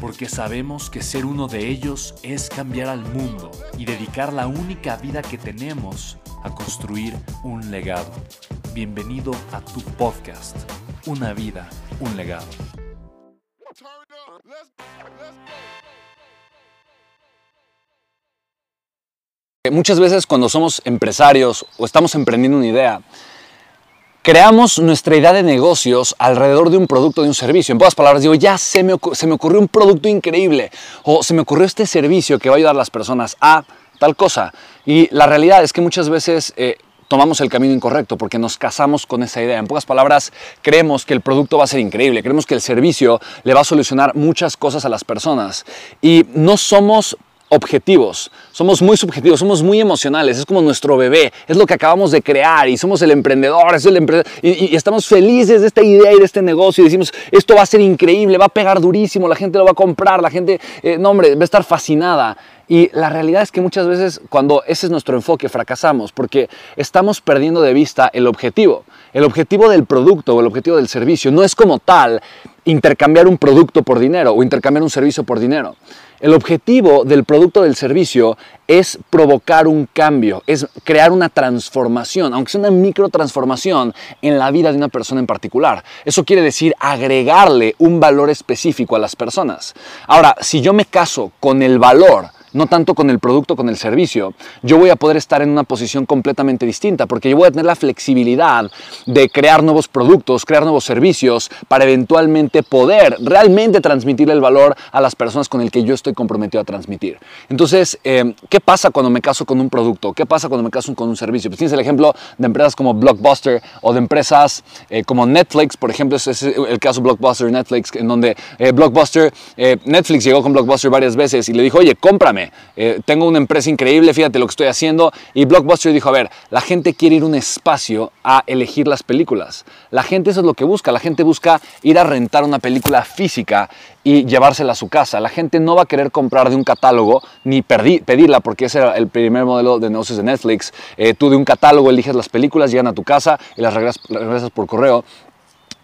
porque sabemos que ser uno de ellos es cambiar al mundo y dedicar la única vida que tenemos a construir un legado. Bienvenido a tu podcast, Una vida, un legado. Muchas veces cuando somos empresarios o estamos emprendiendo una idea, creamos nuestra idea de negocios alrededor de un producto, de un servicio. En pocas palabras, digo, ya se me, se me ocurrió un producto increíble o se me ocurrió este servicio que va a ayudar a las personas a tal cosa. Y la realidad es que muchas veces eh, tomamos el camino incorrecto porque nos casamos con esa idea. En pocas palabras, creemos que el producto va a ser increíble, creemos que el servicio le va a solucionar muchas cosas a las personas y no somos objetivos, somos muy subjetivos, somos muy emocionales, es como nuestro bebé, es lo que acabamos de crear y somos el emprendedor, es el y, estamos felices de esta idea y de este negocio y decimos, esto va a ser increíble, va a pegar durísimo, la gente lo va a comprar, la gente, eh, no hombre, va a estar fascinada. Y la realidad es que muchas veces cuando ese es nuestro enfoque fracasamos porque estamos perdiendo de vista el objetivo. El objetivo del producto o el objetivo del servicio no es como tal intercambiar un producto por dinero o intercambiar un servicio por dinero. El objetivo del producto o del servicio es provocar un cambio, es crear una transformación, aunque sea una micro transformación en la vida de una persona en particular. Eso quiere decir agregarle un valor específico a las personas. Ahora, si yo me caso con el valor no tanto con el producto, con el servicio, yo voy a poder estar en una posición completamente distinta, porque yo voy a tener la flexibilidad de crear nuevos productos, crear nuevos servicios, para eventualmente poder realmente transmitir el valor a las personas con el que yo estoy comprometido a transmitir. Entonces, eh, ¿qué pasa cuando me caso con un producto? ¿Qué pasa cuando me caso con un servicio? Pues tienes el ejemplo de empresas como Blockbuster o de empresas eh, como Netflix, por ejemplo, ese es el caso Blockbuster Netflix, en donde eh, Blockbuster, Netflix llegó con Blockbuster varias veces y le dijo, oye, cómprame eh, tengo una empresa increíble, fíjate lo que estoy haciendo. Y Blockbuster dijo, a ver, la gente quiere ir un espacio a elegir las películas. La gente eso es lo que busca, la gente busca ir a rentar una película física y llevársela a su casa. La gente no va a querer comprar de un catálogo ni pedirla, porque ese era el primer modelo de negocios de Netflix. Eh, tú de un catálogo eliges las películas, llegan a tu casa y las regresas por correo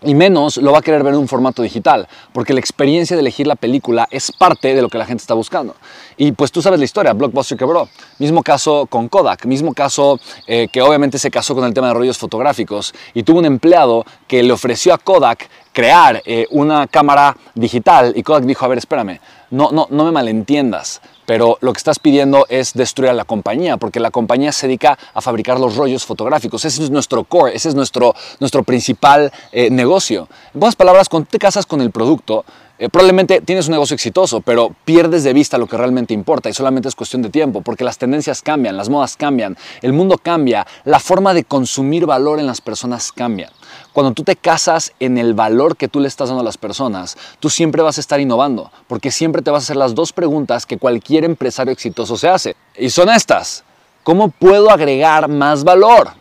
y menos lo va a querer ver en un formato digital, porque la experiencia de elegir la película es parte de lo que la gente está buscando. Y pues tú sabes la historia, Blockbuster quebró. Mismo caso con Kodak, mismo caso eh, que obviamente se casó con el tema de rollos fotográficos y tuvo un empleado que le ofreció a Kodak crear eh, una cámara digital y Kodak dijo, a ver, espérame, no, no, no me malentiendas, pero lo que estás pidiendo es destruir a la compañía, porque la compañía se dedica a fabricar los rollos fotográficos. Ese es nuestro core, ese es nuestro, nuestro principal eh, negocio. En pocas palabras, cuando te casas con el producto, eh, probablemente tienes un negocio exitoso, pero pierdes de vista lo que realmente importa y solamente es cuestión de tiempo, porque las tendencias cambian, las modas cambian, el mundo cambia, la forma de consumir valor en las personas cambia. Cuando tú te casas en el valor que tú le estás dando a las personas, tú siempre vas a estar innovando, porque siempre te vas a hacer las dos preguntas que cualquier empresario exitoso se hace. Y son estas. ¿Cómo puedo agregar más valor?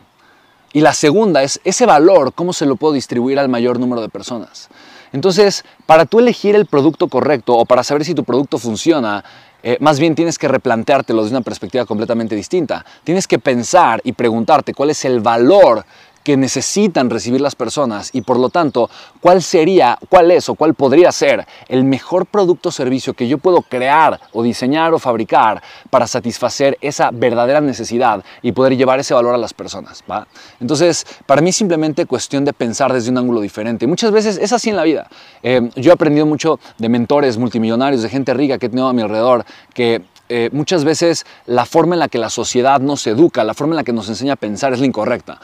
Y la segunda es, ese valor, ¿cómo se lo puedo distribuir al mayor número de personas? Entonces, para tú elegir el producto correcto o para saber si tu producto funciona, eh, más bien tienes que replanteártelo desde una perspectiva completamente distinta. Tienes que pensar y preguntarte cuál es el valor que necesitan recibir las personas y por lo tanto, ¿cuál sería, cuál es o cuál podría ser el mejor producto o servicio que yo puedo crear o diseñar o fabricar para satisfacer esa verdadera necesidad y poder llevar ese valor a las personas? ¿va? Entonces, para mí simplemente cuestión de pensar desde un ángulo diferente. Muchas veces es así en la vida. Eh, yo he aprendido mucho de mentores multimillonarios, de gente rica que he tenido a mi alrededor, que eh, muchas veces la forma en la que la sociedad nos educa, la forma en la que nos enseña a pensar es la incorrecta.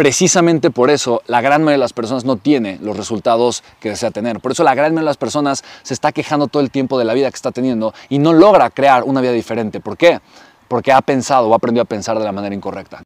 Precisamente por eso la gran mayoría de las personas no tiene los resultados que desea tener. Por eso la gran mayoría de las personas se está quejando todo el tiempo de la vida que está teniendo y no logra crear una vida diferente. ¿Por qué? Porque ha pensado o ha aprendido a pensar de la manera incorrecta.